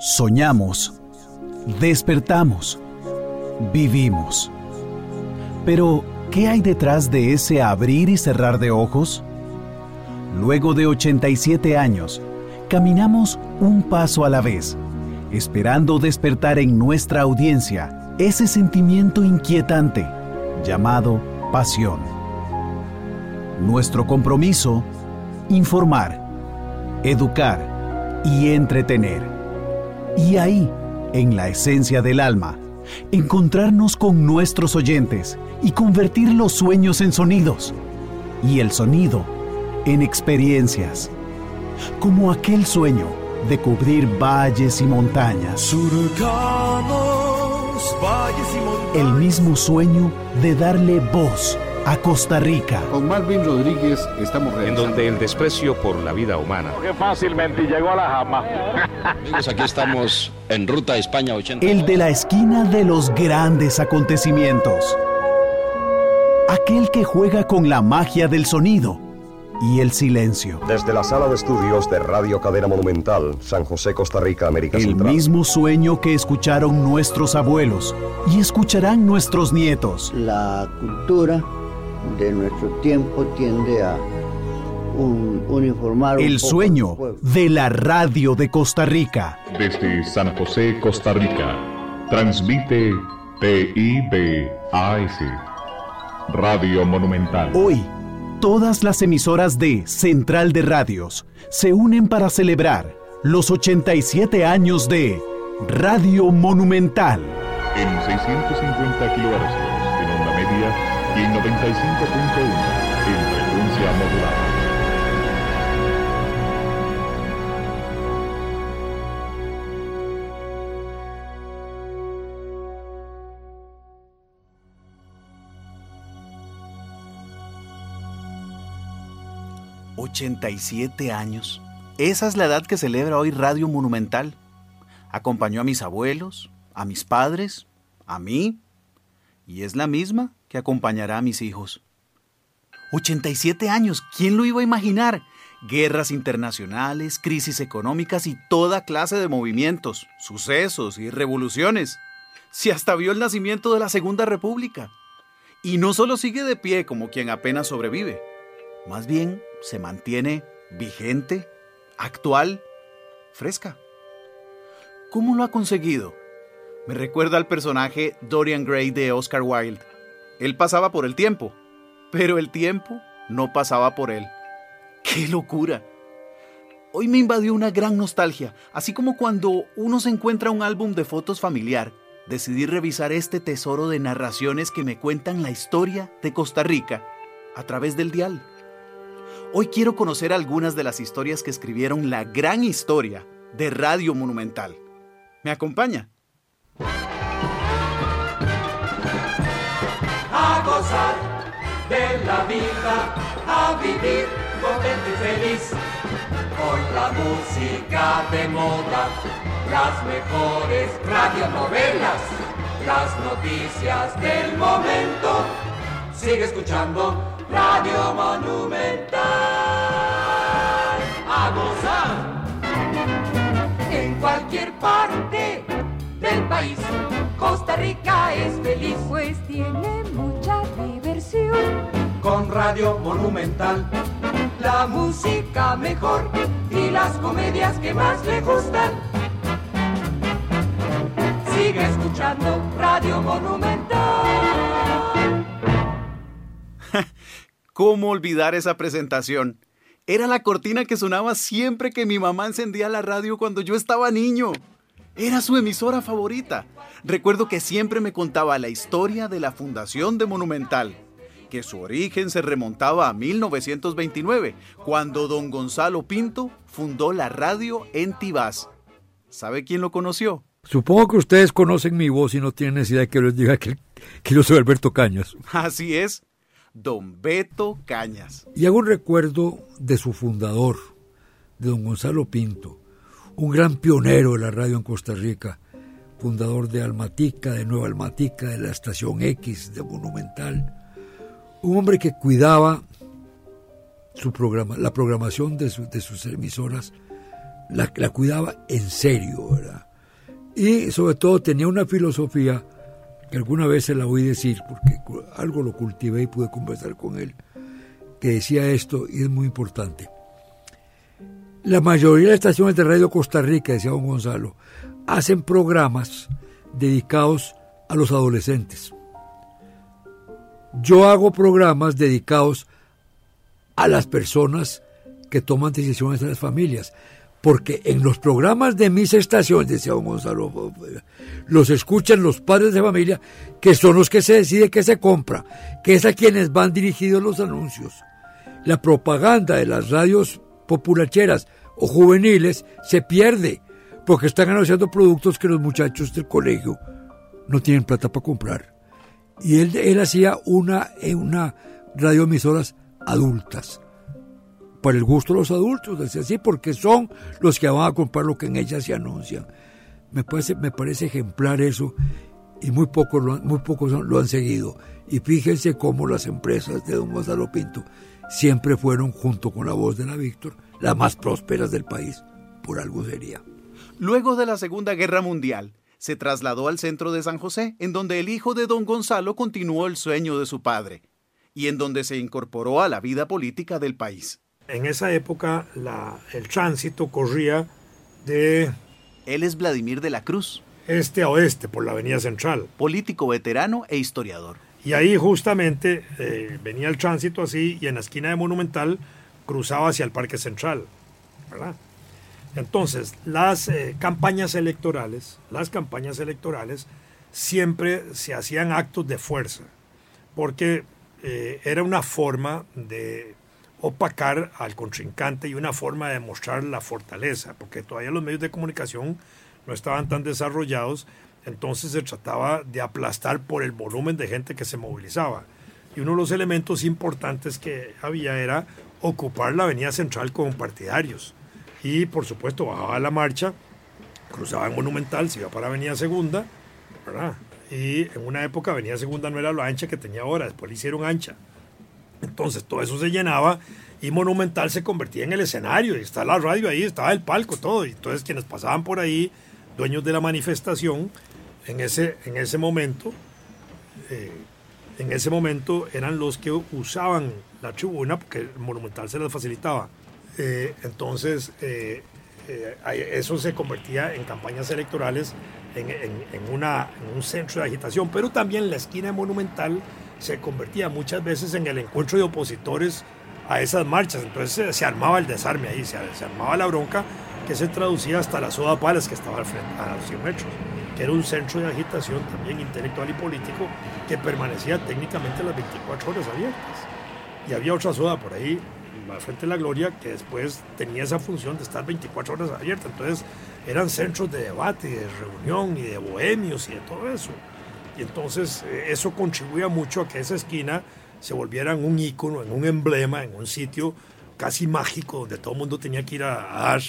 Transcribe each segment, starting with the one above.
Soñamos, despertamos, vivimos. Pero, ¿qué hay detrás de ese abrir y cerrar de ojos? Luego de 87 años, caminamos un paso a la vez, esperando despertar en nuestra audiencia ese sentimiento inquietante llamado pasión. Nuestro compromiso, informar, educar y entretener. Y ahí, en la esencia del alma, encontrarnos con nuestros oyentes y convertir los sueños en sonidos y el sonido en experiencias, como aquel sueño de cubrir valles y montañas. El mismo sueño de darle voz a Costa Rica. Con Marvin Rodríguez estamos realizando. En donde el desprecio por la vida humana. Que fácilmente llegó a la jama. Amigos, aquí estamos en Ruta España 80. El de la esquina de los grandes acontecimientos. Aquel que juega con la magia del sonido y el silencio. Desde la sala de estudios de Radio Cadena Monumental, San José, Costa Rica, América el Central. El mismo sueño que escucharon nuestros abuelos y escucharán nuestros nietos. La cultura de nuestro tiempo tiende a uniformar. El sueño de la radio de Costa Rica. Desde San José, Costa Rica, transmite TIBAS, Radio Monumental. Hoy, todas las emisoras de Central de Radios se unen para celebrar los 87 años de Radio Monumental. En 650 kilohercios, en onda media y en 95.1, en frecuencia modulada. ¿87 años? Esa es la edad que celebra hoy Radio Monumental. Acompañó a mis abuelos, a mis padres, a mí, y es la misma que acompañará a mis hijos. 87 años, ¿quién lo iba a imaginar? Guerras internacionales, crisis económicas y toda clase de movimientos, sucesos y revoluciones. Si hasta vio el nacimiento de la Segunda República. Y no solo sigue de pie como quien apenas sobrevive, más bien se mantiene vigente, actual, fresca. ¿Cómo lo ha conseguido? Me recuerda al personaje Dorian Gray de Oscar Wilde. Él pasaba por el tiempo, pero el tiempo no pasaba por él. ¡Qué locura! Hoy me invadió una gran nostalgia, así como cuando uno se encuentra un álbum de fotos familiar. Decidí revisar este tesoro de narraciones que me cuentan la historia de Costa Rica a través del dial. Hoy quiero conocer algunas de las historias que escribieron la gran historia de Radio Monumental. ¿Me acompaña? gozar de la vida, a vivir contento y feliz. Con la música de moda, las mejores radionovelas, las noticias del momento. Sigue escuchando Radio Monumental. A gozar en cualquier parte del país. Costa Rica es feliz, pues tiene mucha diversión. Con Radio Monumental, la música mejor y las comedias que más le gustan. Sigue escuchando Radio Monumental. ¿Cómo olvidar esa presentación? Era la cortina que sonaba siempre que mi mamá encendía la radio cuando yo estaba niño. Era su emisora favorita. Recuerdo que siempre me contaba la historia de la fundación de Monumental, que su origen se remontaba a 1929, cuando don Gonzalo Pinto fundó la radio en Tibás. ¿Sabe quién lo conoció? Supongo que ustedes conocen mi voz y no tienen necesidad de que les diga que, que yo soy Alberto Cañas. Así es, don Beto Cañas. Y hago un recuerdo de su fundador, de don Gonzalo Pinto un gran pionero de la radio en Costa Rica, fundador de Almatica, de Nueva Almatica, de la Estación X, de Monumental. Un hombre que cuidaba su programa, la programación de, sus emisoras, la, la, cuidaba en serio, ¿verdad? Y sobre todo tenía una filosofía que alguna vez se la oí decir, porque algo lo cultivé y pude conversar con él, que decía esto y es muy importante. La mayoría de las estaciones de Radio Costa Rica, decía don Gonzalo, hacen programas dedicados a los adolescentes. Yo hago programas dedicados a las personas que toman decisiones en las familias. Porque en los programas de mis estaciones, decía don Gonzalo, los escuchan los padres de familia, que son los que se decide qué se compra, que es a quienes van dirigidos los anuncios. La propaganda de las radios populacheras o juveniles se pierde, porque están anunciando productos que los muchachos del colegio no tienen plata para comprar. Y él, él hacía una, una radioemisoras adultas para el gusto de los adultos, decía así, porque son los que van a comprar lo que en ellas se anuncian. Me parece, me parece ejemplar eso y muy pocos, lo, muy pocos lo han seguido. Y fíjense cómo las empresas de don Gonzalo Pinto siempre fueron, junto con la voz de la Víctor, las más prósperas del país. Por algo sería. Luego de la Segunda Guerra Mundial, se trasladó al centro de San José, en donde el hijo de don Gonzalo continuó el sueño de su padre, y en donde se incorporó a la vida política del país. En esa época la, el tránsito corría de... Él es Vladimir de la Cruz. Este a oeste, por la Avenida Central. Político veterano e historiador. Y ahí justamente eh, venía el tránsito así y en la esquina de Monumental cruzaba hacia el Parque Central. ¿verdad? Entonces, las eh, campañas electorales, las campañas electorales siempre se hacían actos de fuerza, porque eh, era una forma de opacar al contrincante y una forma de mostrar la fortaleza, porque todavía los medios de comunicación no estaban tan desarrollados, entonces se trataba de aplastar por el volumen de gente que se movilizaba. Y uno de los elementos importantes que había era ocupar la avenida central con partidarios. Y por supuesto bajaba la marcha, cruzaba en Monumental, se iba para Avenida Segunda, ¿verdad? Y en una época Avenida Segunda no era lo ancha que tenía ahora, después le hicieron ancha. Entonces todo eso se llenaba y Monumental se convertía en el escenario. Y está la radio ahí, estaba el palco, todo. Y entonces quienes pasaban por ahí, dueños de la manifestación, en ese, en ese momento, eh, en ese momento eran los que usaban la tribuna porque el Monumental se les facilitaba. Eh, entonces, eh, eso se convertía en campañas electorales en, en, en un centro de agitación, pero también la esquina Monumental se convertía muchas veces en el encuentro de opositores a esas marchas. Entonces se, armaba el desarme ahí, se, armaba la bronca que se traducía hasta la Soda Palas que estaba al frente, a los 100 metros, que era un centro de agitación también intelectual y político que permanecía técnicamente las 24 horas abiertas. Y había otra soda por ahí, al frente de la Gloria, que después tenía esa función de estar 24 horas abierta. Entonces eran centros de debate, de reunión y de bohemios y de todo eso. Y entonces eh, eso contribuía mucho a que esa esquina se volviera en un ícono, en un emblema, en un sitio casi mágico donde todo el mundo tenía que ir a, dar.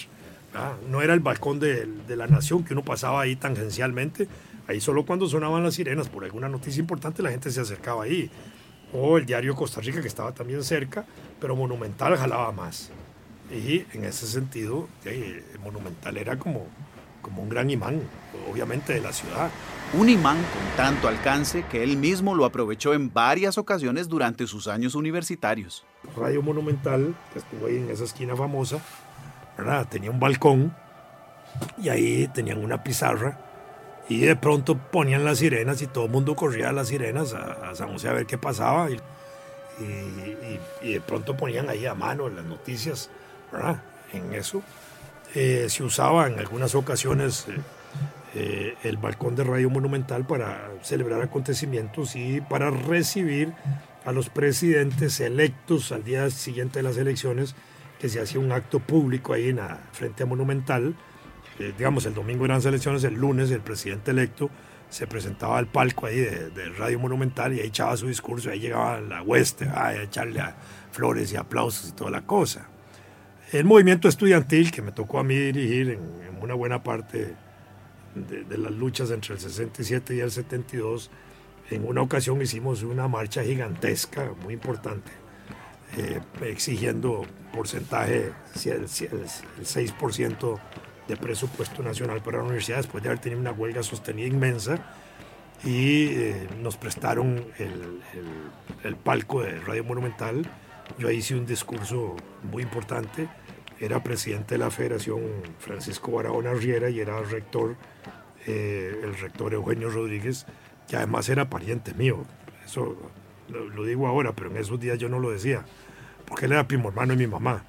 No era el balcón de, de, la nación que uno pasaba ahí tangencialmente. Ahí solo cuando sonaban las sirenas por alguna noticia importante la gente se acercaba ahí. O el diario Costa Rica que estaba también cerca, pero Monumental jalaba más. Y en ese sentido, Monumental era como, como un gran imán, obviamente, de la ciudad. Un imán con tanto alcance que él mismo lo aprovechó en varias ocasiones durante sus años universitarios. Radio Monumental, que estuvo ahí en esa esquina famosa, ¿verdad? tenía un balcón y ahí tenían una pizarra y de pronto ponían las sirenas y todo el mundo corría a las sirenas a, San José a ver qué pasaba y, y, de pronto ponían ahí a mano las noticias ¿verdad? en eso. Eh, se usaba en algunas ocasiones... Eh, eh, el balcón de Radio Monumental para celebrar acontecimientos y para recibir a los presidentes electos al día siguiente de las elecciones, que se hacía un acto público ahí en la frente a Monumental. Eh, digamos, el domingo eran las elecciones, el lunes el presidente electo se presentaba al palco ahí de, Radio Monumental y ahí echaba su discurso, ahí llegaba la hueste a echarle flores y aplausos y toda la cosa. El movimiento estudiantil que me tocó a mí dirigir en, en una buena parte de, las luchas entre el 67 y el 72, en una ocasión hicimos una marcha gigantesca, muy importante, eh, exigiendo porcentaje, el, 6% de presupuesto nacional para la universidad después de haber tenido una huelga sostenida inmensa y eh, nos prestaron el, el, palco de Radio Monumental. Yo ahí hice un discurso muy importante. Era presidente de la Federación Francisco Barahona Riera y era rector, eh, el rector Eugenio Rodríguez, que además era pariente mío. Eso lo, digo ahora, pero en esos días yo no lo decía, porque él era primo hermano de mi mamá.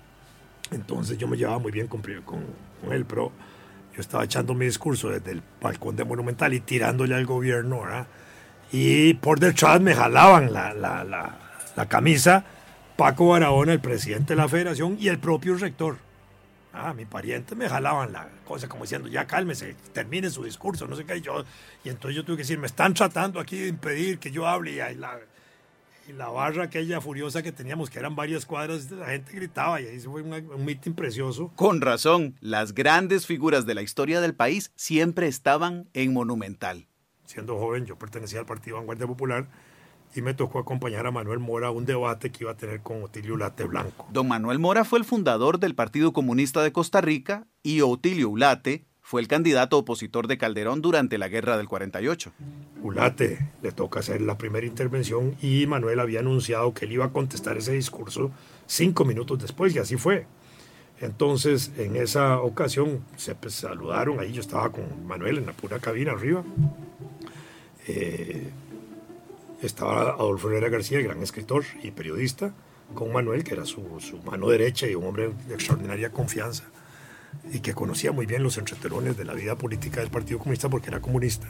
Entonces yo me llevaba muy bien con, con, con él, pero yo estaba echando mi discurso desde el balcón de Monumental y tirándole al gobierno, ¿verdad? Y por detrás me jalaban la, la, la, la camisa Paco Barahona, el presidente de la federación, y el propio rector. Ah, mi pariente me jalaban la cosa como diciendo, ya cálmese, termine su discurso, no sé qué. Y, yo, y entonces yo tuve que decir, me están tratando aquí de impedir que yo hable. Y la, la barra aquella furiosa que teníamos, que eran varias cuadras, la gente gritaba y ahí fue un, un mitin precioso. Con razón, las grandes figuras de la historia del país siempre estaban en Monumental. Siendo joven, yo pertenecía al Partido Vanguardia Popular y me tocó acompañar a Manuel Mora a un debate que iba a tener con Otilio Ulate Blanco. Don Manuel Mora fue el fundador del Partido Comunista de Costa Rica y Otilio Ulate fue el candidato opositor de Calderón durante la guerra del 48. Ulate le toca hacer la primera intervención y Manuel había anunciado que él iba a contestar ese discurso cinco minutos después y así fue. Entonces, en esa ocasión se pues, saludaron, ahí yo estaba con Manuel en la pura cabina arriba. Eh, estaba Adolfo Herrera García, el gran escritor y periodista, con Manuel, que era su, mano derecha y un hombre de extraordinaria confianza y que conocía muy bien los entretelones de la vida política del Partido Comunista porque era comunista.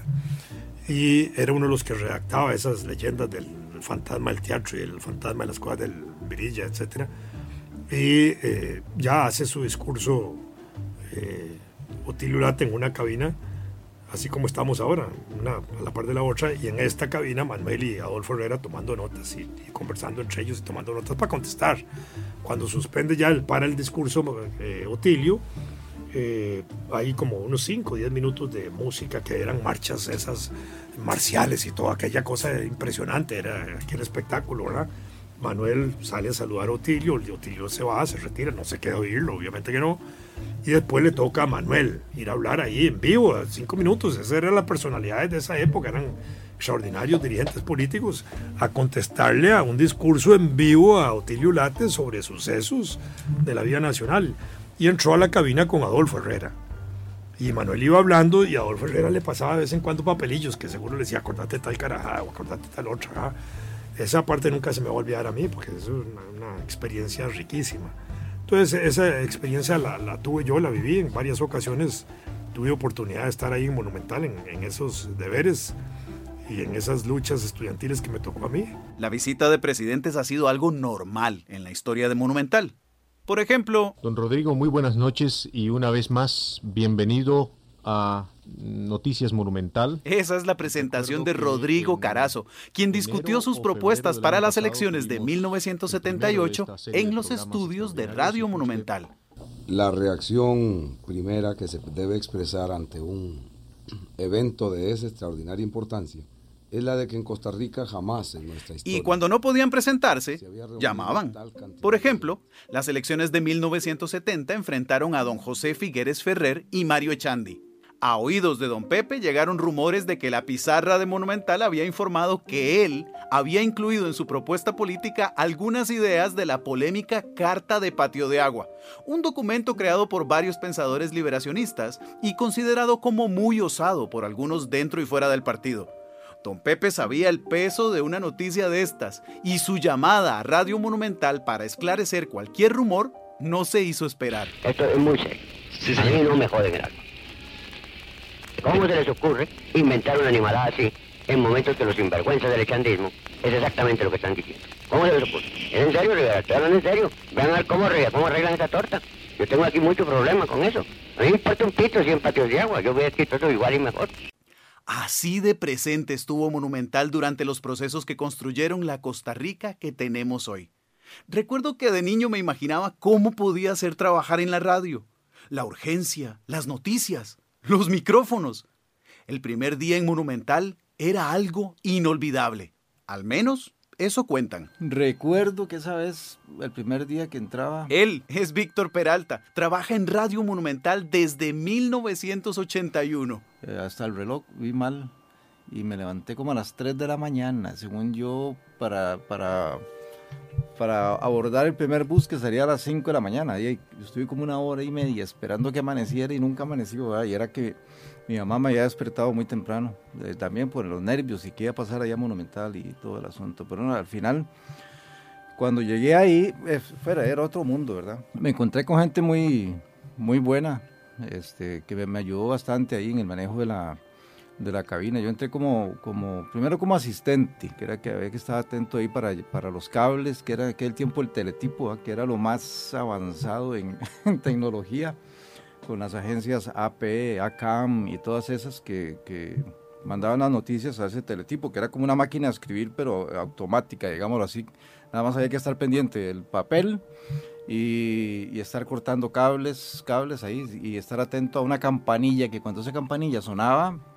Y era uno de los que redactaba esas leyendas del fantasma del teatro y el fantasma de las cosas del Virilla, etc. Y eh, ya hace su discurso eh, Otilio en una cabina, así como estamos ahora, una a la par de la otra, y en esta cabina Manuel y Adolfo Herrera tomando notas y, conversando entre ellos y tomando notas para contestar. Cuando suspende ya el, para el discurso eh, Otilio, eh, hay como unos 5 o 10 minutos de música que eran marchas esas marciales y toda aquella cosa impresionante, era aquel espectáculo, ¿verdad? Manuel sale a saludar a Otilio, Otilio se va, se retira, no se queda a oírlo, obviamente que no. Y después le toca a Manuel ir a hablar ahí en vivo, cinco minutos. Esa era la personalidad de esa época, eran extraordinarios dirigentes políticos, a contestarle a un discurso en vivo a Otilio Late sobre sucesos de la vida nacional y entró a la cabina con Adolfo Herrera. Y Manuel iba hablando y Adolfo Herrera le pasaba de vez en cuando papelillos que seguro le decía, acordate tal carajada o acordate tal otra. Esa parte nunca se me va a olvidar a mí porque es una, experiencia riquísima. Entonces esa experiencia la, tuve yo, la viví en varias ocasiones. Tuve oportunidad de estar ahí en Monumental en, en esos deberes y en esas luchas estudiantiles que me tocó a mí. La visita de presidentes ha sido algo normal en la historia de Monumental. Por ejemplo... Don Rodrigo, muy buenas noches y una vez más, bienvenido a Noticias Monumental. Esa es la presentación de Rodrigo Carazo, quien discutió sus propuestas para las elecciones de 1978 en los estudios de Radio Monumental. La reacción primera que se debe expresar ante un evento de esa extraordinaria importancia es la de que en Costa Rica jamás en nuestra historia. Y cuando no podían presentarse, llamaban. Por ejemplo, las elecciones de 1970 enfrentaron a don José Figueres Ferrer y Mario Echandi. A oídos de don Pepe llegaron rumores de que la pizarra de Monumental había informado que él había incluido en su propuesta política algunas ideas de la polémica Carta de Patio de Agua, un documento creado por varios pensadores liberacionistas y considerado como muy osado por algunos dentro y fuera del partido. Don Pepe sabía el peso de una noticia de estas y su llamada a Radio Monumental para esclarecer cualquier rumor no se hizo esperar. Esto es muy serio. a mí no me joden el alma. ¿Cómo se les ocurre inventar una animalada así en momentos que los sinvergüenzas del echandismo es exactamente lo que están diciendo? ¿Cómo se les ocurre? ¿Es en serio, Rivera? ¿Estoy hablando en serio? Vean a ver cómo, cómo arreglan esa torta. Yo tengo aquí mucho problema con eso. A mí me importa un pito si en patios de agua. Yo voy a escrito eso igual y mejor. Así de presente estuvo Monumental durante los procesos que construyeron la Costa Rica que tenemos hoy. Recuerdo que de niño me imaginaba cómo podía ser trabajar en la radio. La urgencia, las noticias, los micrófonos. El primer día en Monumental era algo inolvidable, al menos eso cuentan. Recuerdo que esa vez, el primer día que entraba... Él es Víctor Peralta, trabaja en Radio Monumental desde 1981. Eh, hasta el reloj vi mal y me levanté como a las 3 de la mañana, según yo, para, para, para abordar el primer bus que salía a las 5 de la mañana. Y estuve como una hora y media esperando que amaneciera y nunca amaneció. Y era que mi mamá me había despertado muy temprano, eh, también por los nervios y que iba a pasar allá Monumental y todo el asunto. Pero no, al final, cuando llegué ahí, eh, fuera, era otro mundo, ¿verdad? Me encontré con gente muy, muy buena, este, que me, me ayudó bastante ahí en el manejo de la de la cabina. Yo entré como, como, primero como asistente, que era que había que estar atento ahí para, para los cables, que era en aquel tiempo el teletipo, que era lo más avanzado en, tecnología, con las agencias AP, ACAM y todas esas que, que, mandaban las noticias a ese teletipo, que era como una máquina de escribir, pero automática, digámoslo así. Nada más había que estar pendiente del papel. Y, y, estar cortando cables, cables ahí y estar atento a una campanilla que cuando esa campanilla sonaba,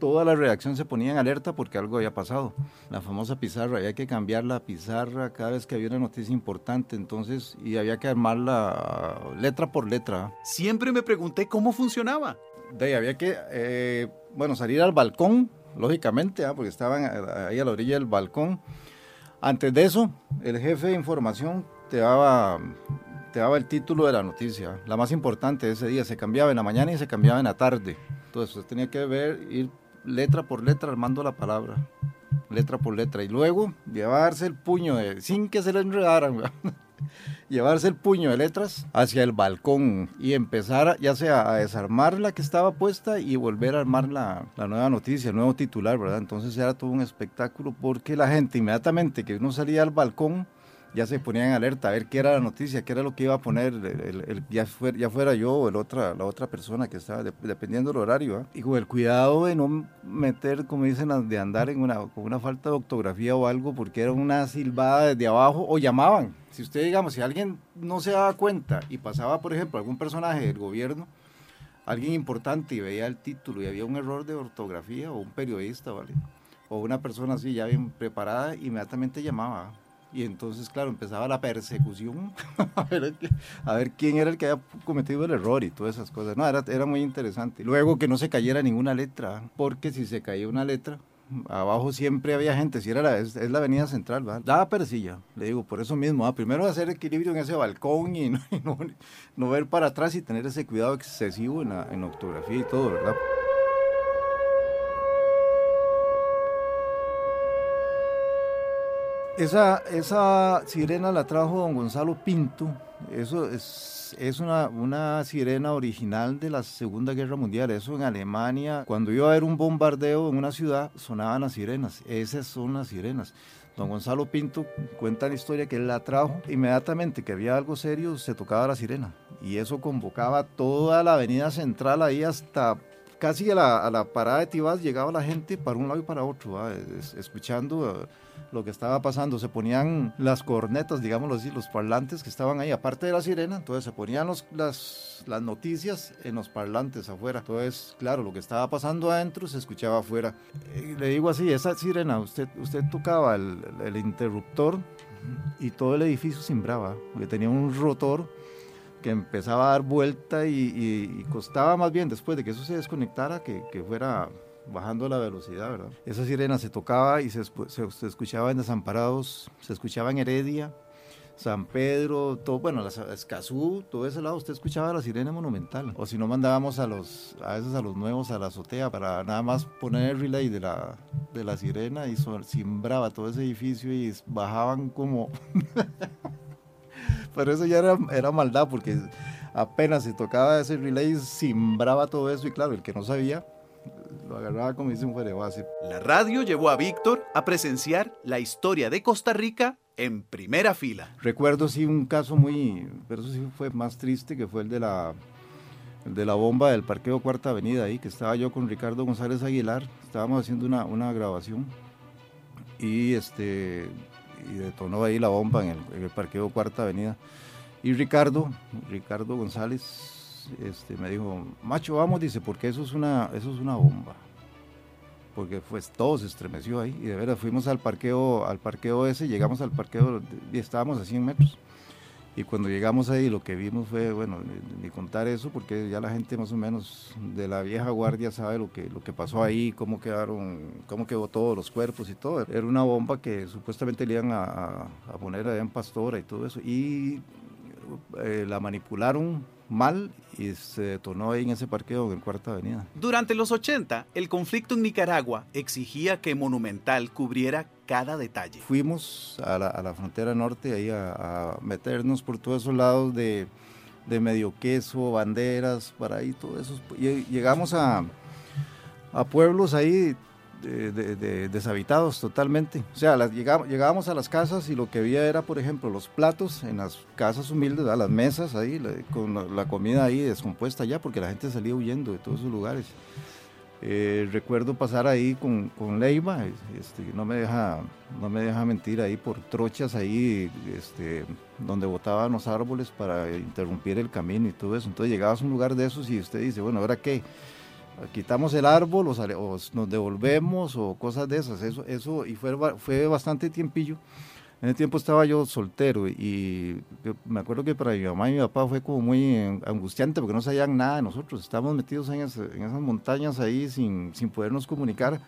toda la redacción se ponía en alerta porque algo había pasado. La famosa pizarra, había que cambiar la pizarra cada vez que había una noticia importante, entonces, y había que armarla letra por letra. Siempre me pregunté cómo funcionaba. De ahí había que, eh, bueno, salir al balcón, lógicamente, ¿ah? porque estaban ahí a la orilla del balcón. Antes de eso, el jefe de información te daba te daba el título de la noticia, la más importante de ese día, se cambiaba en la mañana y se cambiaba en la tarde. Entonces usted tenía que ver, ir letra por letra armando la palabra, letra por letra, y luego llevarse el puño de, sin que se le enredaran, llevarse el puño de letras hacia el balcón y empezar ya sea a desarmar la que estaba puesta y volver a armar la, la, nueva noticia, el nuevo titular, ¿verdad? Entonces era todo un espectáculo porque la gente inmediatamente que uno salía al balcón, ya se ponían alerta a ver qué era la noticia, qué era lo que iba a poner, ya, fuera, ya, fuera, yo o el otra, la otra persona que estaba, de, dependiendo del horario. ¿eh? Y con el cuidado de no meter, como dicen, de andar en una, con una falta de ortografía o algo, porque era una silbada desde abajo o llamaban. Si usted, digamos, si alguien no se daba cuenta y pasaba, por ejemplo, algún personaje del gobierno, alguien importante y veía el título y había un error de ortografía o un periodista, ¿vale? O una persona así ya bien preparada, inmediatamente llamaba y entonces, claro, empezaba la persecución a, ver, quién era el que había cometido el error y todas esas cosas. No, era, era muy interesante. Luego que no se cayera ninguna letra, porque si se caía una letra, abajo siempre había gente, si era la, es, la avenida central, ¿verdad? Daba persilla, le digo, por eso mismo, ¿verdad? primero hacer equilibrio en ese balcón y, no, ver para atrás y tener ese cuidado excesivo en la, en y todo, ¿verdad? Esa, esa sirena la trajo don Gonzalo Pinto. Eso es, es una, una sirena original de la Segunda Guerra Mundial. Eso en Alemania, cuando iba a haber un bombardeo en una ciudad, sonaban las sirenas. Esas son las sirenas. Don Gonzalo Pinto cuenta la historia que él la trajo. Inmediatamente que había algo serio, se tocaba la sirena. Y eso convocaba toda la avenida central ahí hasta casi a la, a la parada de Tibás. Llegaba la gente para un lado y para otro, ¿va? escuchando lo que estaba pasando. Se ponían las cornetas, digámoslo así, los parlantes que estaban ahí, aparte de la sirena, entonces se ponían los, las, las noticias en los parlantes afuera. Entonces, claro, lo que estaba pasando adentro se escuchaba afuera. Eh, le digo así, esa sirena, usted, usted tocaba el, el interruptor y todo el edificio simbraba, porque tenía un rotor que empezaba a dar vuelta y, costaba más bien después de que eso se desconectara que, que fuera bajando la velocidad, ¿verdad? Esa sirena se tocaba y se, se, se, escuchaba en Desamparados, se escuchaba en Heredia, San Pedro, todo, bueno, las, Escazú, todo ese lado, usted escuchaba la sirena monumental. O si no, mandábamos a los, a veces a los nuevos a la azotea para nada más poner el relay de la, de la sirena y simbraba todo ese edificio y bajaban como... Pero eso ya era, era maldad porque apenas se tocaba ese relay, simbraba todo eso y claro, el que no sabía lo agarraba como dice un base. La radio llevó a Víctor a presenciar la historia de Costa Rica en primera fila. Recuerdo sí un caso muy, pero eso sí fue más triste, que fue el de la, el de la bomba del parqueo Cuarta Avenida ahí, que estaba yo con Ricardo González Aguilar, estábamos haciendo una, una grabación y este y detonó ahí la bomba en el, en el parqueo Cuarta Avenida. Y Ricardo, Ricardo González, este, me dijo, macho, vamos, dice, porque eso es una, eso es una bomba. porque pues todo se estremeció ahí y de verdad fuimos al parqueo, al parqueo ese, llegamos al parqueo y estábamos a 100 metros. Y cuando llegamos ahí lo que vimos fue, bueno, ni, contar eso porque ya la gente más o menos de la vieja guardia sabe lo que, lo que pasó ahí, cómo quedaron, cómo quedó todos los cuerpos y todo. Era una bomba que supuestamente le iban a, a, poner allá en Pastora y todo eso. Y eh, la manipularon mal y se detonó ahí en ese parqueo en Cuarta Avenida. Durante los 80, el conflicto en Nicaragua exigía que Monumental cubriera cada detalle. Fuimos a la, frontera norte ahí a, meternos por todos esos lados de, de medio queso, banderas, para ahí, todo eso. Llegamos a, a pueblos ahí de, deshabitados totalmente. O sea, llegábamos, a las casas y lo que había era, por ejemplo, los platos en las casas humildes, a las mesas ahí, con la, comida ahí descompuesta ya, porque la gente salía huyendo de todos esos lugares. Eh, recuerdo pasar ahí con, con Leiva, este, no, me deja, no me deja mentir, ahí por trochas ahí, este, donde botaban los árboles para interrumpir el camino y todo eso. Entonces llegabas a un lugar de esos y usted dice, bueno, ¿ahora qué? quitamos el árbol o, nos devolvemos o cosas de esas. Eso, eso y fue, fue bastante tiempillo. En ese tiempo estaba yo soltero y me acuerdo que para mi mamá y mi papá fue como muy angustiante porque no sabían nada de nosotros. Estábamos metidos en, esas montañas ahí sin, sin podernos comunicar.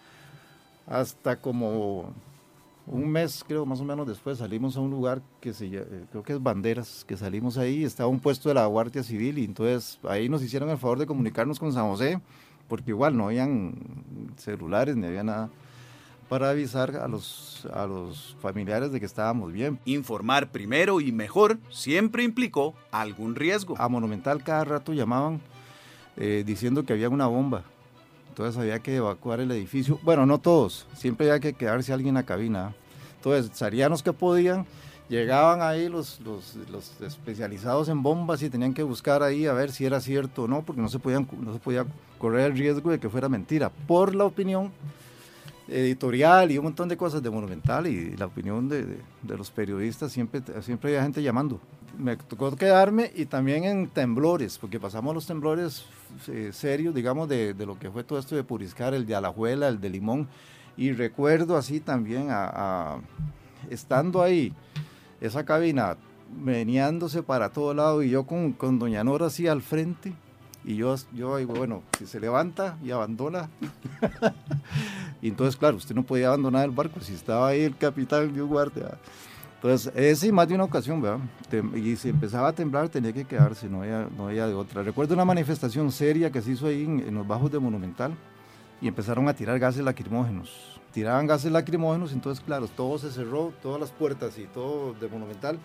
Hasta como un mes, creo, más o menos después, salimos a un lugar que se eh, creo que es Banderas, que salimos ahí, estaba un puesto de la Guardia Civil y entonces ahí nos hicieron el favor de comunicarnos con San José porque igual no habían celulares ni había nada para avisar a los, a los familiares de que estábamos bien. Informar primero y mejor siempre implicó algún riesgo. A Monumental cada rato llamaban eh, diciendo que había una bomba. Entonces había que evacuar el edificio. Bueno, no todos, siempre había que quedarse alguien en la cabina. Entonces salían los que podían llegaban ahí los, los, especializados en bombas y tenían que buscar ahí a ver si era cierto o no, porque no se, podían, no se podía correr el riesgo de que fuera mentira, por la opinión editorial y un montón de cosas de Monumental y la opinión de, de, los periodistas, siempre, siempre había gente llamando. Me tocó quedarme y también en temblores, porque pasamos los temblores eh, serios, digamos, de, de, lo que fue todo esto de Puriscar, el de Alajuela, el de Limón, y recuerdo así también a estando ahí esa cabina meneándose para todo lado y yo con, con Doña Nora así al frente. Y yo, yo digo, bueno, si se levanta y abandona. y entonces, claro, usted no podía abandonar el barco si estaba ahí el capitán de un guardia. Entonces, ese y más de una ocasión, ¿verdad? Y si empezaba a temblar, tenía que quedarse, no había, no había de otra. Recuerdo una manifestación seria que se hizo ahí en, en los bajos de Monumental y empezaron a tirar gases lacrimógenos tiraban gases lacrimógenos, entonces claro, todo se cerró, todas las puertas y todo de monumental,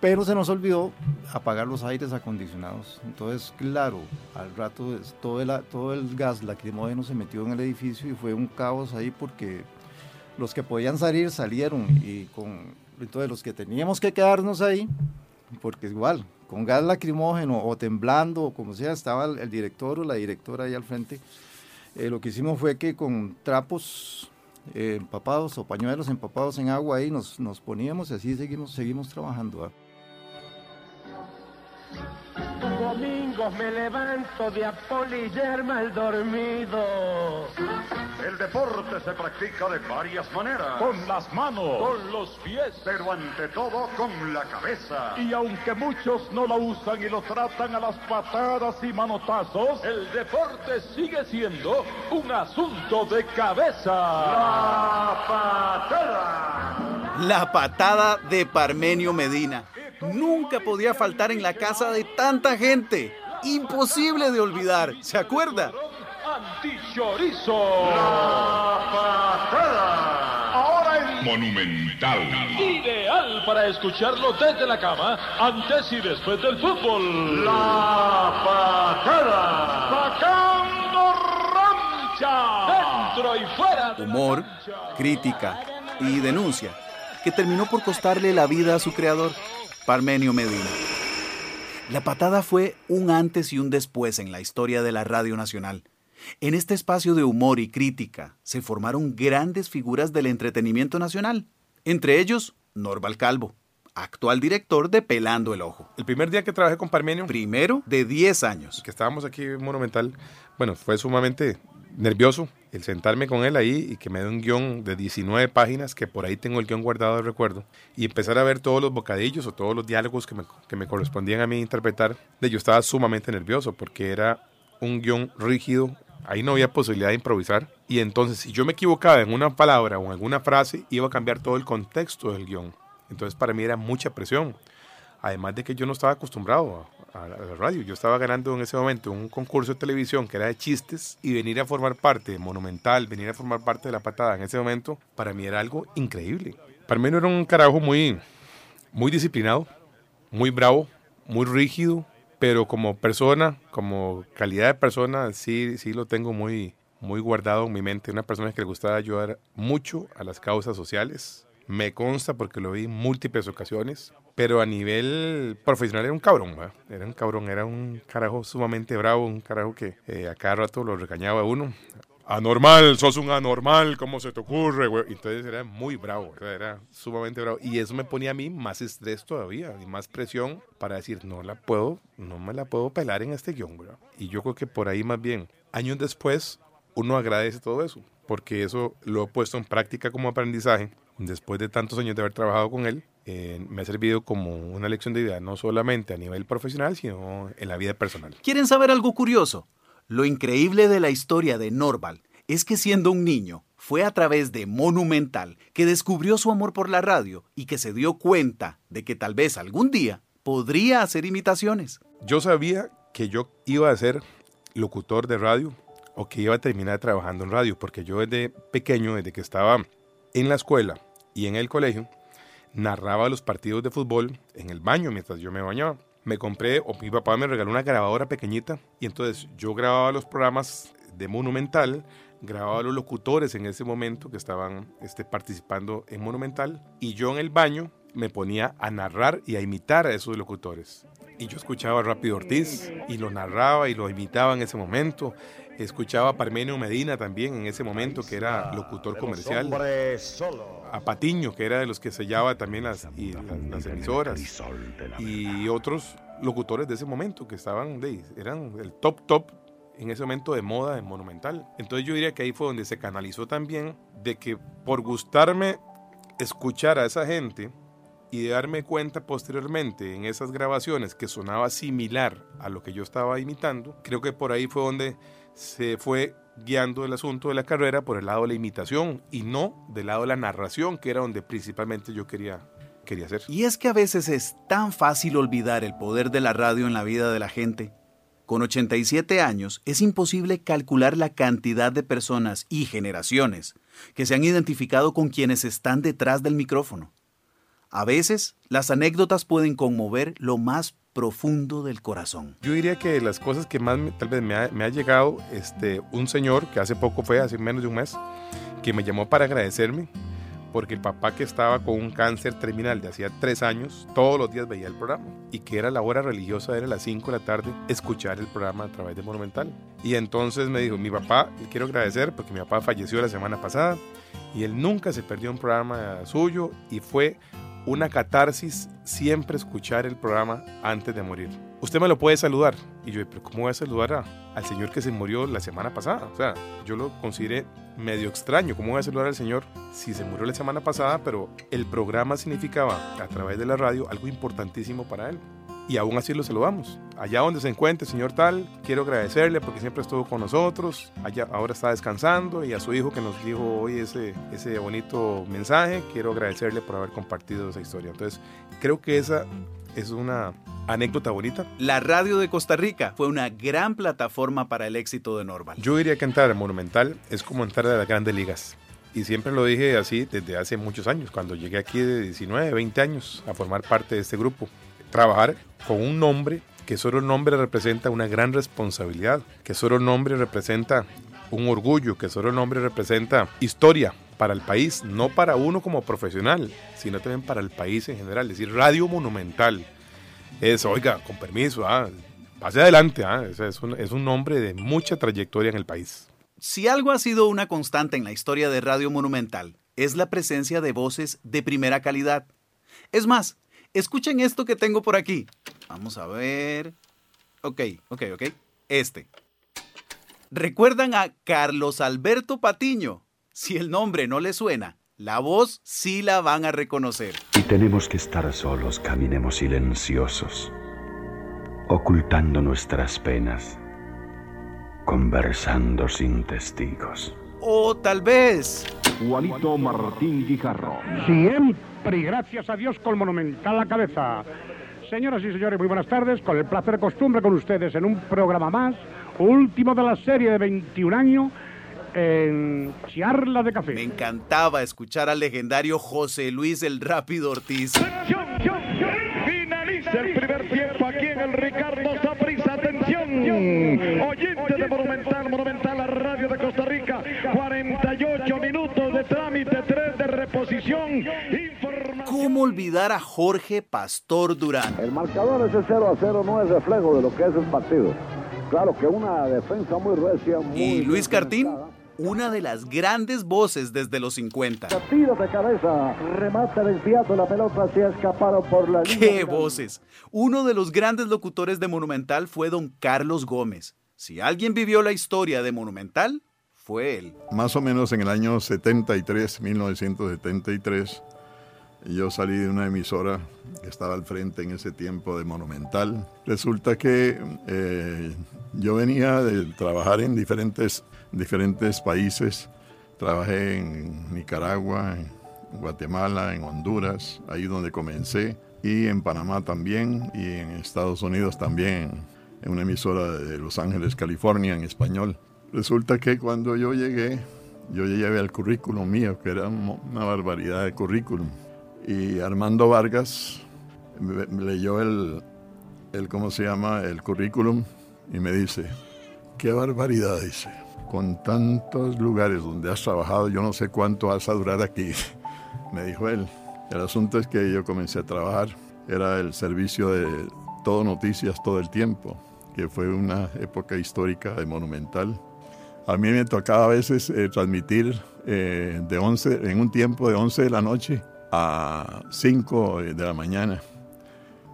pero se nos olvidó apagar los aires acondicionados. Entonces, claro, al rato todo el, gas lacrimógeno se metió en el edificio y fue un caos ahí porque los que podían salir salieron y entonces los que teníamos que quedarnos ahí, porque igual, con gas lacrimógeno o temblando o como sea, estaba el, director o la directora ahí al frente, eh, lo que hicimos fue que con trapos eh, empapados o pañuelos empapados en agua ahí nos, poníamos y así seguimos, seguimos trabajando. ¿ah? Domingos me levanto de apolillarme el dormido. El deporte se practica de varias maneras. Con las manos. Con los pies. Pero ante todo con la cabeza. Y aunque muchos no la usan y lo tratan a las patadas y manotazos, el deporte sigue siendo un asunto de cabeza. La patada. La patada de Parmenio Medina nunca podía faltar en la casa de tanta gente. Imposible de olvidar, ¿se acuerda? Antichorizo. Ahora en Monumental. Ideal para escucharlo desde la cama, antes y después del fútbol. La patada. Sacando rancha. Dentro y fuera. Humor, crítica y denuncia que terminó por costarle la vida a su creador. Parmenio Medina. La patada fue un antes y un después en la historia de la Radio Nacional. En este espacio de humor y crítica se formaron grandes figuras del entretenimiento nacional, entre ellos Norval Calvo, actual director de Pelando el Ojo. El primer día que trabajé con Parmenio, primero de 10 años, que estábamos aquí en Monumental, bueno, fue sumamente nervioso el sentarme con él ahí y que me dé un guion de 19 páginas, que por ahí tengo el guion guardado de recuerdo, y empezar a ver todos los bocadillos o todos los diálogos que me, que me correspondían a mí interpretar, de yo estaba sumamente nervioso porque era un guion rígido, ahí no había posibilidad de improvisar, y entonces si yo me equivocaba en una palabra o en alguna frase, iba a cambiar todo el contexto del guion. Entonces para mí era mucha presión. Además de que yo no estaba acostumbrado a, la radio. Yo estaba ganando en ese momento un concurso de televisión que era de chistes y venir a formar parte Monumental, venir a formar parte de La Patada en ese momento, para mí era algo increíble. Para mí no era un carajo muy, muy disciplinado, muy bravo, muy rígido, pero como persona, como calidad de persona, sí, sí lo tengo muy, muy guardado en mi mente. Una persona que le gustaba ayudar mucho a las causas sociales. Me consta porque lo vi en múltiples ocasiones pero a nivel profesional era un cabrón, era un cabrón, era un carajo sumamente bravo, un carajo que eh, a cada rato lo regañaba uno. Anormal, sos un anormal, ¿cómo se te ocurre, güey? Entonces era muy bravo, era sumamente bravo. Y eso me ponía a mí más estrés todavía y más presión para decir, no la puedo, no me la puedo pelar en este guion, güey. Y yo creo que por ahí más bien, años después, uno agradece todo eso, porque eso lo he puesto en práctica como aprendizaje después de tantos años de haber trabajado con él eh, me ha servido como una lección de vida, no solamente a nivel profesional, sino en la vida personal. ¿Quieren saber algo curioso? Lo increíble de la historia de Norval es que siendo un niño, fue a través de Monumental que descubrió su amor por la radio y que se dio cuenta de que tal vez algún día podría hacer imitaciones. Yo sabía que yo iba a ser locutor de radio o que iba a terminar trabajando en radio, porque yo desde pequeño, desde que estaba en la escuela y en el colegio, narraba los partidos de fútbol en el baño mientras yo me bañaba. Me compré, o mi papá me regaló una grabadora pequeñita, y entonces yo grababa los programas de Monumental, grababa los locutores en ese momento que estaban este, participando en Monumental, y yo en el baño me ponía a narrar y a imitar a esos locutores. Y yo escuchaba a Rápido Ortiz y lo narraba y lo imitaba en ese momento. Escuchaba a Parmenio Medina también en ese momento, que era locutor comercial. A Patiño, que era de los que sellaba también las, y las, emisoras. Y otros locutores de ese momento que estaban, de, eran el top top en ese momento de moda en Monumental. Entonces yo diría que ahí fue donde se canalizó también de que por gustarme escuchar a esa gente y de darme cuenta posteriormente en esas grabaciones que sonaba similar a lo que yo estaba imitando, creo que por ahí fue donde se fue guiando el asunto de la carrera por el lado de la imitación y no del lado de la narración, que era donde principalmente yo quería, quería hacer. Y es que a veces es tan fácil olvidar el poder de la radio en la vida de la gente. Con 87 años es imposible calcular la cantidad de personas y generaciones que se han identificado con quienes están detrás del micrófono. A veces, las anécdotas pueden conmover lo más profundo del corazón. Yo diría que las cosas que más tal vez me ha, llegado, este, un señor que hace poco fue, hace menos de un mes, que me llamó para agradecerme porque el papá que estaba con un cáncer terminal de hacía tres años, todos los días veía el programa y que era la hora religiosa, era las 5 de la tarde, escuchar el programa a través de Monumental. Y entonces me dijo, mi papá, le quiero agradecer porque mi papá falleció la semana pasada y él nunca se perdió un programa suyo y fue una catarsis siempre escuchar el programa antes de morir. Usted me lo puede saludar. Y yo, pero ¿cómo voy a saludar al señor que se murió la semana pasada? O sea, yo lo consideré medio extraño. ¿Cómo voy a saludar al señor si se murió la semana pasada? Pero el programa significaba, a través de la radio, algo importantísimo para él y aún así lo saludamos. Allá donde se encuentre, señor tal, quiero agradecerle porque siempre estuvo con nosotros, allá ahora está descansando y a su hijo que nos dijo hoy ese, ese bonito mensaje, quiero agradecerle por haber compartido esa historia. Entonces, creo que esa es una anécdota bonita. La radio de Costa Rica fue una gran plataforma para el éxito de Norval. Yo diría que entrar a Monumental es como entrar a las grandes ligas. Y siempre lo dije así desde hace muchos años, cuando llegué aquí de 19, 20 años a formar parte de este grupo trabajar con un nombre que solo el nombre representa una gran responsabilidad, que solo el nombre representa un orgullo, que solo el nombre representa historia para el país, no para uno como profesional, sino también para el país en general. Es decir, Radio Monumental es, oiga, con permiso, ah, pase adelante, ah, es, un, es un nombre de mucha trayectoria en el país. Si algo ha sido una constante en la historia de Radio Monumental, es la presencia de voces de primera calidad. Es más, Escuchen esto que tengo por aquí. Vamos a ver. Ok, ok, ok. Este. ¿Recuerdan a Carlos Alberto Patiño? Si el nombre no le suena, la voz sí la van a reconocer. Y tenemos que estar solos, caminemos silenciosos, ocultando nuestras penas, conversando sin testigos. O tal vez... Juanito Martín Guijarro. Siempre y gracias a Dios con Monumental la cabeza. Señoras y señores, muy buenas tardes. Con el placer de costumbre con ustedes en un programa más, último de la serie de 21 años en Charla de Café. Me encantaba escuchar al legendario José Luis el Rápido Ortiz. Finaliza el primer tiempo aquí en el Ricardo Saprissa. Atención, oyente de Monumental, Monumental, la radio de Costa Rica. 48 minutos de trámite, 3 de reposición. ¿Cómo olvidar a Jorge Pastor Durán? El marcador ese 0 a 0 no es reflejo de lo que es el partido. Claro que una defensa muy recia. Muy ¿Y Luis Cartín? una de las grandes voces desde los 50. Tiro de cabeza, remata desviado, la pelota se ha escapado por la línea. ¡Qué voces! Uno de los grandes locutores de Monumental fue don Carlos Gómez. Si alguien vivió la historia de Monumental, fue él. Más o menos en el año 73, 1973, yo salí de una emisora que estaba al frente en ese tiempo de Monumental. Resulta que eh, yo venía de trabajar en diferentes, diferentes países. Trabajé en Nicaragua, en Guatemala, en Honduras, ahí donde comencé, y en Panamá también, y en Estados Unidos también, en una emisora de Los Ángeles, California, en español. Resulta que cuando yo llegué, yo llevé el currículum mío, que era una barbaridad de currículum y Armando Vargas leyó el, el, ¿cómo se llama?, el currículum y me dice, qué barbaridad, dice, con tantos lugares donde has trabajado, yo no sé cuánto vas a durar aquí, me dijo él. El asunto es que yo comencé a trabajar, era el servicio de Todo Noticias todo el tiempo, que fue una época histórica de monumental. A mí me tocaba a veces eh, transmitir eh, de 11, en un tiempo de 11 de la noche a 5 de la mañana.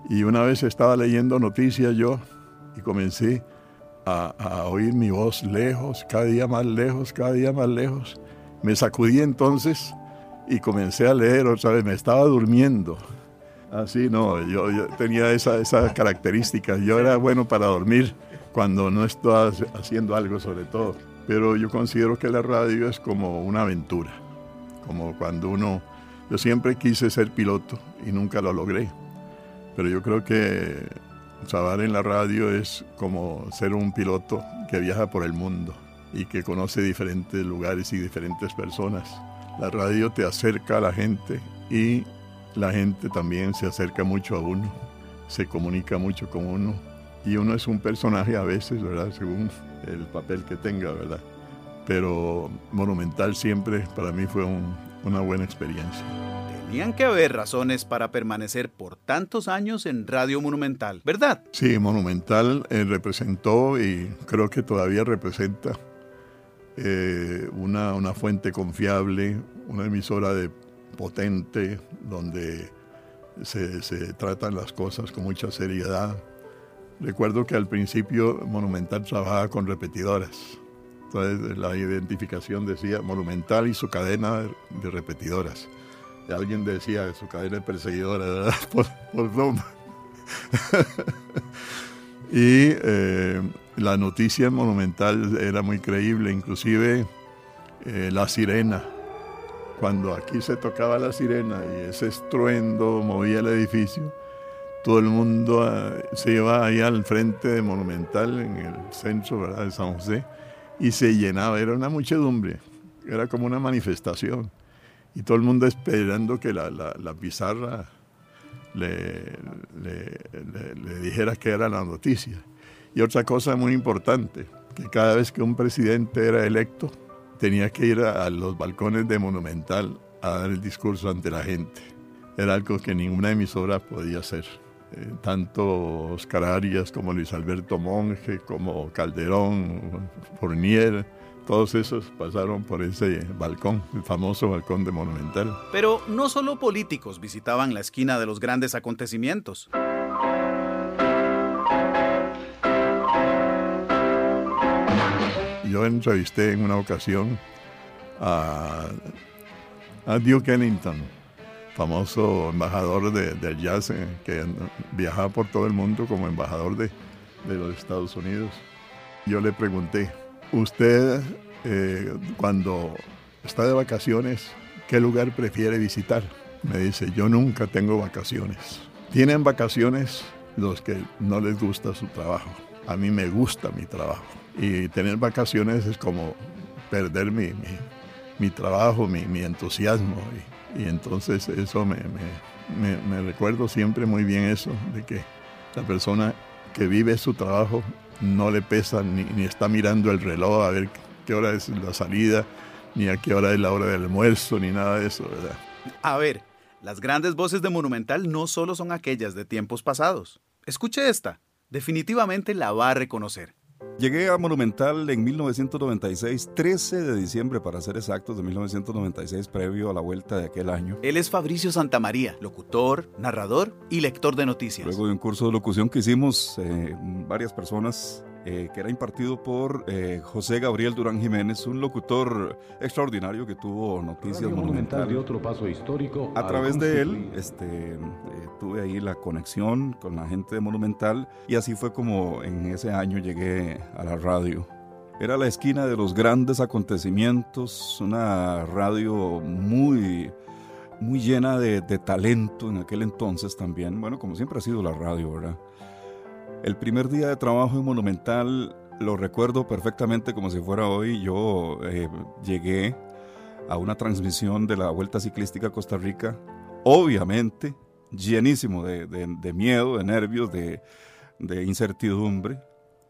Y una vez estaba leyendo noticias yo y comencé a, oír mi voz lejos, cada día más lejos, cada día más lejos. Me sacudí entonces y comencé a leer otra vez, me estaba durmiendo. Así no, yo, yo tenía esa, esa característica. Yo era bueno para dormir cuando no estaba haciendo algo sobre todo. Pero yo considero que la radio es como una aventura, como cuando uno yo siempre quise ser piloto y nunca lo logré. Pero yo creo que trabajar en la radio es como ser un piloto que viaja por el mundo y que conoce diferentes lugares y diferentes personas. La radio te acerca a la gente y la gente también se acerca mucho a uno, se comunica mucho con uno y uno es un personaje a veces, ¿verdad? Según el papel que tenga, ¿verdad? Pero Monumental siempre para mí fue un, una buena experiencia. Tenían que haber razones para permanecer por tantos años en Radio Monumental, ¿verdad? Sí, Monumental eh, representó y creo que todavía representa eh, una, una fuente confiable, una emisora de potente, donde se, se, tratan las cosas con mucha seriedad. Recuerdo que al principio Monumental trabajaba con repetidoras. La identificación decía Monumental y su cadena de repetidoras. Alguien decía su cadena de perseguidoras, por, por y eh, la noticia Monumental era muy creíble, inclusive eh, la sirena. Cuando aquí se tocaba la sirena y ese estruendo movía el edificio, todo el mundo eh, se iba ahí al frente de Monumental, en el centro ¿verdad? de San José, y se llenaba, era una muchedumbre, era como una manifestación. Y todo el mundo esperando que la, la, pizarra le, le, dijera que era la noticia. Y otra cosa muy importante, que cada vez que un presidente era electo, tenía que ir a, los balcones de Monumental a dar el discurso ante la gente. Era algo que ninguna emisora podía hacer. Eh, tanto Oscar Arias como Luis Alberto Monge, como Calderón, Fournier, todos esos pasaron por ese balcón, el famoso balcón de Monumental. Pero no solo políticos visitaban la esquina de los grandes acontecimientos. Yo entrevisté en una ocasión a, a Duke Ellington, famoso embajador de, del jazz eh, que viajaba por todo el mundo como embajador de, los Estados Unidos. Yo le pregunté, usted eh, cuando está de vacaciones, ¿qué lugar prefiere visitar? Me dice, yo nunca tengo vacaciones. Tienen vacaciones los que no les gusta su trabajo. A mí me gusta mi trabajo. Y tener vacaciones es como perder mi, mi, mi trabajo, mi, mi entusiasmo. Y, y, entonces eso me, me, recuerdo siempre muy bien eso, de que la persona que vive su trabajo no le pesa ni, ni está mirando el reloj a ver qué hora es la salida, ni a qué hora es la hora del almuerzo, ni nada de eso, ¿verdad? A ver, las grandes voces de Monumental no solo son aquellas de tiempos pasados. Escuche esta, definitivamente la va a reconocer. Llegué a Monumental en 1996, 13 de diciembre para ser exactos, de 1996, previo a la vuelta de aquel año. Él es Fabricio Santamaría, locutor, narrador y lector de noticias. Luego de un curso de locución que hicimos eh, varias personas eh, que era impartido por eh, José Gabriel Durán Jiménez, un locutor extraordinario que tuvo noticias Radio Monumental monumentales. de otro paso histórico. A al través de él este, eh, tuve ahí la conexión con la gente de Monumental y así fue como en ese año llegué a la radio. Era la esquina de los grandes acontecimientos, una radio muy, muy llena de, de talento en aquel entonces también. Bueno, como siempre ha sido la radio, ¿verdad? El primer día de trabajo en Monumental lo recuerdo perfectamente como si fuera hoy. Yo eh, llegué a una transmisión de la Vuelta Ciclística a Costa Rica, obviamente llenísimo de, de- de miedo, de nervios, de, de incertidumbre,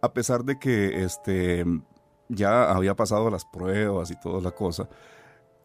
a pesar de que este, ya había pasado las pruebas y toda la cosa.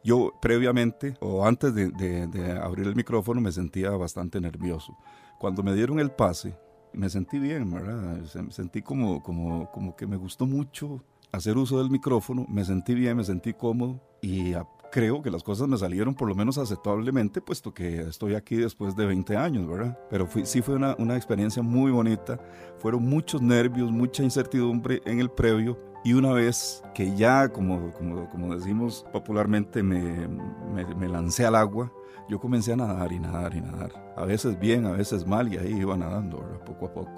Yo previamente o antes de, abrir el micrófono me sentía bastante nervioso. Cuando me dieron el pase, me sentí bien, ¿verdad? Se- Sentí como, como, como que me gustó mucho hacer uso del micrófono, me sentí bien, me sentí cómodo y ah, creo que las cosas me salieron por lo menos aceptablemente, puesto que estoy aquí después de 20 años, ¿verdad? Pero fui- sí fue una, una experiencia muy bonita, fueron muchos nervios, mucha incertidumbre en el previo y una vez que ya, como, como, como decimos popularmente, me, me, me lancé al agua, yo comencé a nadar y nadar y nadar. A veces bien, a veces mal y ahí iba nadando, ¿verdad? poco a poco.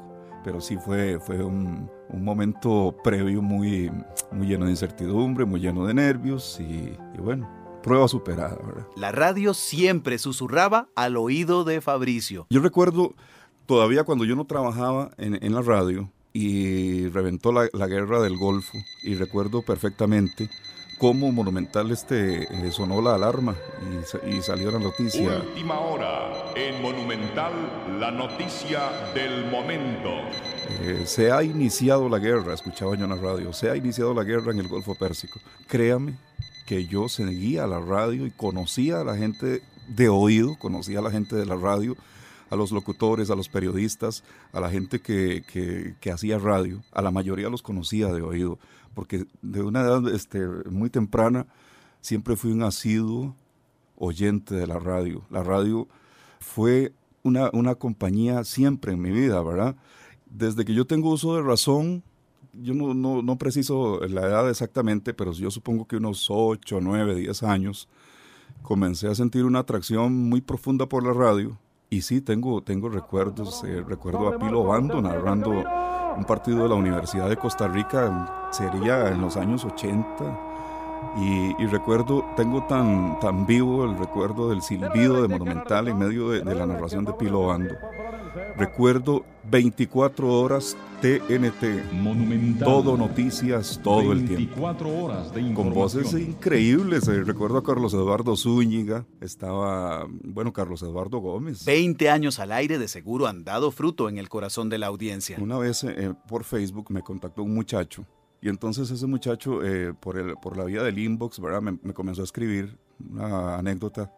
Pero sí fue, fue un, un momento previo muy, muy lleno de incertidumbre, muy lleno de nervios y, y bueno, prueba superada, ¿verdad? La radio siempre susurraba al oído de Fabricio. Yo recuerdo todavía cuando yo no trabajaba en, en la radio y reventó la, la guerra del Golfo y recuerdo perfectamente cómo monumental este eh, sonó la alarma y, y salió la noticia. Última hora en Monumental, la noticia del momento. Eh, se ha iniciado la guerra, escuchaba yo en la radio, se ha iniciado la guerra en el Golfo Pérsico. Créame que yo seguía la radio y conocía a la gente de oído, conocía a la gente de la radio, a los locutores, a los periodistas, a la gente que, que- que hacía radio, a la mayoría los conocía de oído, porque de una edad este, muy temprana siempre fui un asiduo oyente de la radio. La radio fue una, una compañía siempre en mi vida, ¿verdad? Desde que yo tengo uso de razón, yo no, no, no preciso la edad exactamente, pero yo supongo que unos 8, 9, 10 años, comencé a sentir una atracción muy profunda por la radio. Y sí, tengo, tengo recuerdos, eh, recuerdo a Pilo Bando narrando un partido de la Universidad de Costa Rica, sería en los años 80. Y, y recuerdo, tengo tan, tan vivo el recuerdo del silbido de Monumental en medio de, de la narración de Pilo Bando. Recuerdo 24 horas TNT, todo noticias, todo el tiempo. 24 horas de Con voces increíbles. eh, Recuerdo a Carlos Eduardo Zúñiga, estaba, bueno, Carlos Eduardo Gómez. 20 años al aire de seguro han dado fruto en el corazón de la audiencia. Una vez eh, por Facebook me contactó un muchacho y entonces ese muchacho eh, por, el, por la vía del inbox, ¿verdad? Me, me comenzó a escribir una anécdota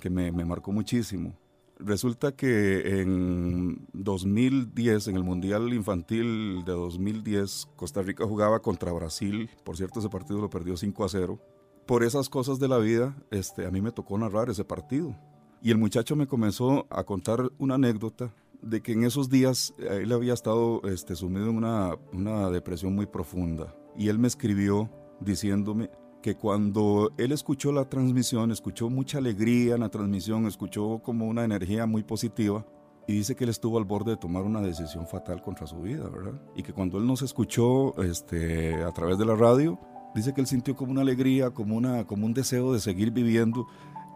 que me, me marcó muchísimo. Resulta que en 2010, en el Mundial Infantil de 2010, Costa Rica jugaba contra Brasil. Por cierto, ese partido lo perdió 5 a 0. Por esas cosas de la vida, este, a mí me tocó narrar ese partido. Y el muchacho me comenzó a contar una anécdota de que en esos días eh, él había estado este, sumido en una, depresión muy profunda. y él me escribió diciéndome que cuando él escuchó la transmisión, escuchó mucha alegría en la transmisión, escuchó como una energía muy positiva y dice que él estuvo al borde de tomar una decisión fatal contra su vida, ¿verdad? Y que cuando él nos escuchó este, a través de la radio, dice que él sintió como una alegría, como, una, como un deseo de seguir viviendo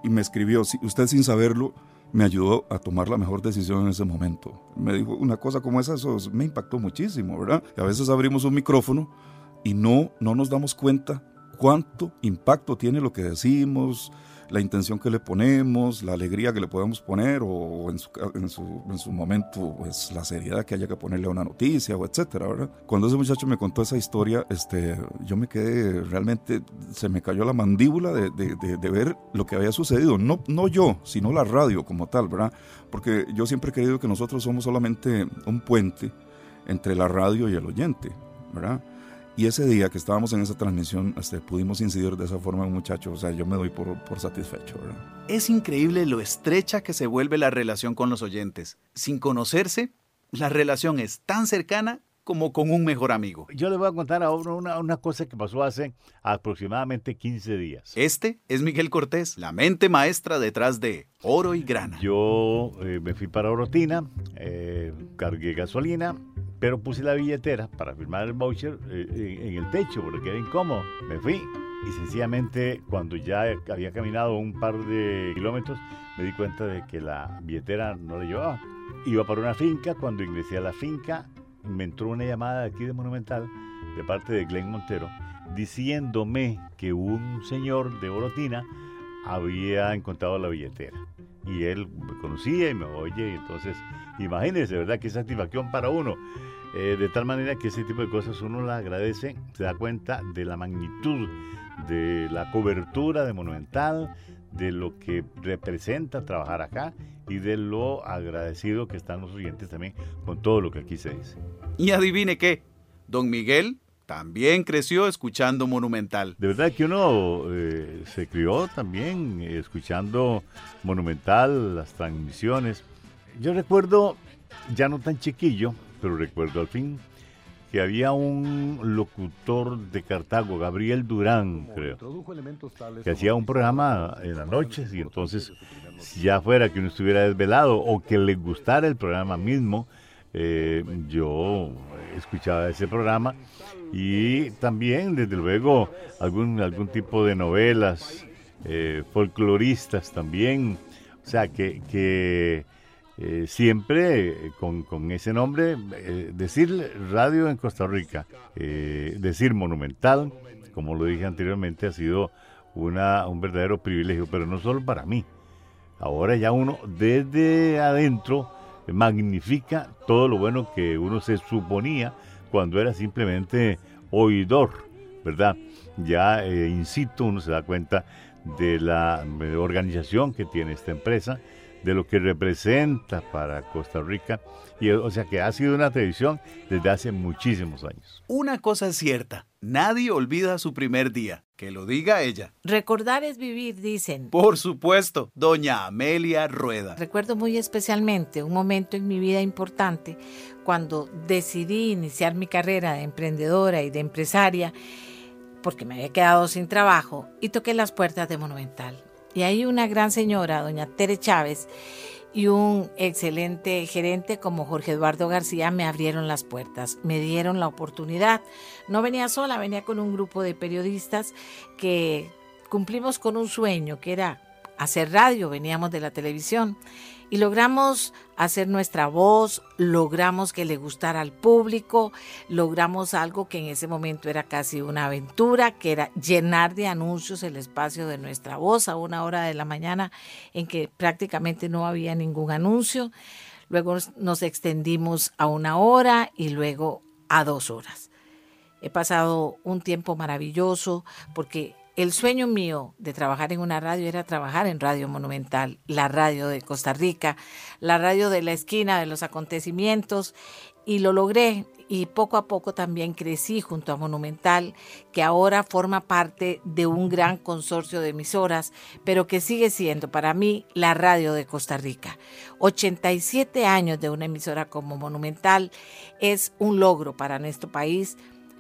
y me escribió, usted sin saberlo, me ayudó a tomar la mejor decisión en ese momento. Me dijo una cosa como esa, eso me impactó muchísimo, ¿verdad? Y a veces abrimos un micrófono y no, no nos damos cuenta cuánto impacto tiene lo que decimos, la intención que le ponemos, la alegría que le podemos poner o en su, en su, en su momento pues, la seriedad que haya que ponerle a una noticia o etcétera, ¿verdad? Cuando ese muchacho me contó esa historia, este, yo me quedé realmente, se me cayó la mandíbula de, ver lo que había sucedido, no, no yo, sino la radio como tal, ¿verdad? Porque yo siempre he creído que nosotros somos solamente un puente entre la radio y el oyente, ¿verdad? Y ese día que estábamos en esa transmisión, este, pudimos incidir de esa forma en un muchacho. O sea, yo me doy por, por satisfecho. Es increíble lo estrecha que se vuelve la relación con los oyentes. Sin conocerse, la relación es tan cercana como con un mejor amigo. Yo le voy a contar ahora una, una, cosa que pasó hace aproximadamente 15 días. Este es Miguel Cortés, la mente maestra detrás de Oro y Grana. Yo eh, me fui para Orotina, eh, cargué gasolina, pero puse la billetera para firmar el voucher eh, en, el techo porque era incómodo. Me fui y sencillamente cuando ya había caminado un par de kilómetros me di cuenta de que la billetera no la llevaba. Iba para una finca, cuando ingresé a la finca me entró una llamada aquí de Monumental de parte de Glenn Montero diciéndome que un señor de Orotina había encontrado la billetera. Y él me conocía y me oye, y entonces imagínense, ¿verdad? Qué satisfacción para uno. Eh, de tal manera que ese tipo de cosas uno la agradece, se da cuenta de la magnitud de la cobertura de Monumental, de lo que representa trabajar acá y de lo agradecido que están los oyentes también con todo lo que aquí se dice. Y adivine qué, don Miguel también creció escuchando Monumental. De verdad que uno eh, se crió también escuchando Monumental, las transmisiones. Yo recuerdo, ya no tan chiquillo, pero recuerdo al fin, que había un locutor de Cartago, Gabriel Durán, creo, que hacía un programa en las noches y entonces, ya fuera que uno estuviera desvelado o que le gustara el programa mismo, eh, yo escuchaba ese programa. Y también, desde luego, algún, algún tipo de novelas, eh, folcloristas también, o sea, que, que eh, siempre eh, con, ese nombre, eh, decir radio en Costa Rica, decir monumental, como lo dije anteriormente, ha sido una, un verdadero privilegio, pero no solo para mí. Ahora ya uno desde adentro magnifica todo lo bueno que uno se suponía cuando era simplemente oidor, ¿verdad? Ya in situ uno se da cuenta de la organización que tiene esta empresa, de lo que representa para Costa Rica. Y, o sea que ha sido una televisión desde hace muchísimos años. Una cosa es cierta, nadie olvida su primer día. Que lo diga ella. Recordar es vivir, dicen. Por supuesto, doña Amelia Rueda. Recuerdo muy especialmente un momento en mi vida importante cuando decidí iniciar mi carrera de emprendedora y de empresaria porque me había quedado sin trabajo y toqué las puertas de Monumental. Y ahí una gran señora, doña Tere Chávez, y un excelente gerente como Jorge Eduardo García me abrieron las puertas, me dieron la oportunidad. No venía sola, venía con un grupo de periodistas que cumplimos con un sueño, que era hacer radio, veníamos de la televisión y logramos hacer nuestra voz, logramos que le gustara al público, logramos algo que en ese momento era casi una aventura, que era llenar de anuncios el espacio de nuestra voz a una hora de la mañana en que prácticamente no había ningún anuncio. Luego nos extendimos a una hora y luego a dos horas. He pasado un tiempo maravilloso porque el sueño mío de trabajar en una radio era trabajar en Radio Monumental, la radio de Costa Rica, la radio de la esquina de los acontecimientos, y lo logré. Y poco a poco también crecí junto a Monumental, que ahora forma parte de un gran consorcio de emisoras, pero que sigue siendo para mí la radio de Costa Rica. 87 años de una emisora como Monumental es un logro para nuestro país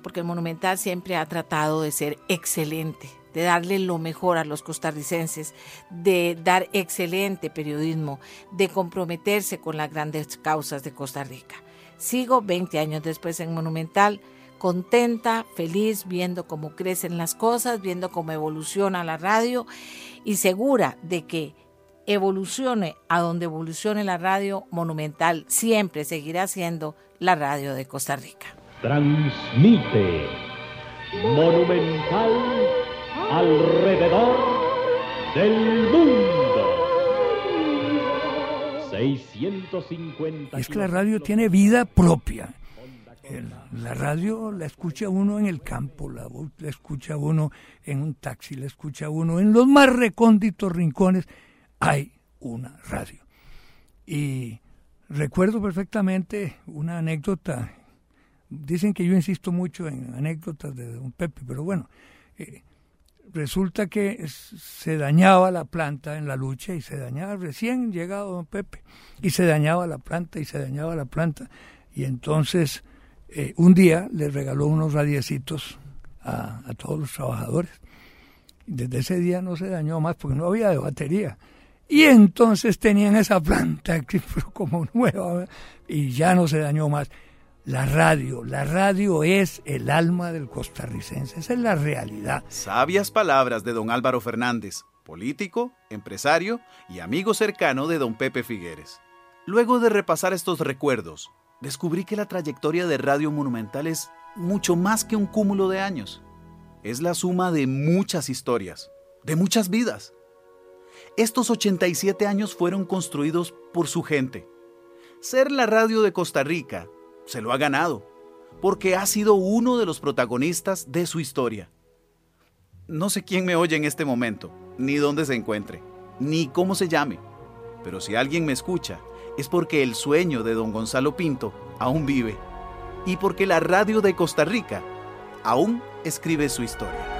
porque Monumental siempre ha tratado de ser excelente, de darle lo mejor a los costarricenses, de dar excelente periodismo, de comprometerse con las grandes causas de Costa Rica. Sigo 20 años después en Monumental, contenta, feliz, viendo cómo crecen las cosas, viendo cómo evoluciona la radio y segura de que evolucione a donde evolucione la radio monumental, siempre seguirá siendo la radio de Costa Rica. Transmite Monumental alrededor del mundo. 650 Es que la radio tiene vida propia. El- la radio la escucha uno en el campo, la, la escucha uno en un taxi, la escucha uno en los más recónditos rincones. Hay una radio. Y recuerdo perfectamente una anécdota. Dicen que yo insisto mucho en anécdotas de don Pepe, pero bueno, eh, resulta que se dañaba la planta en la lucha y se dañaba. Recién llegado don Pepe y se dañaba la planta y se dañaba la planta. Y entonces eh, un día le regaló unos radiecitos a, a todos los trabajadores. Desde ese día no se dañó más porque no había de batería. Y entonces tenían esa planta como nueva y ya no se dañó más la radio, la radio es el alma del costarricense, esa es la realidad. Sabias palabras de don Álvaro Fernández, político, empresario y amigo cercano de don Pepe Figueres. Luego de repasar estos recuerdos, descubrí que la trayectoria de Radio Monumental es mucho más que un cúmulo de años. Es la suma de muchas historias, de muchas vidas. Estos 87 años fueron construidos por su gente. Ser la radio de Costa Rica se lo ha ganado, porque ha sido uno de los protagonistas de su historia. No sé quién me oye en este momento, ni dónde se encuentre, ni cómo se llame, pero si alguien me escucha, es porque el sueño de don Gonzalo Pinto aún vive y porque la radio de Costa Rica aún escribe su historia.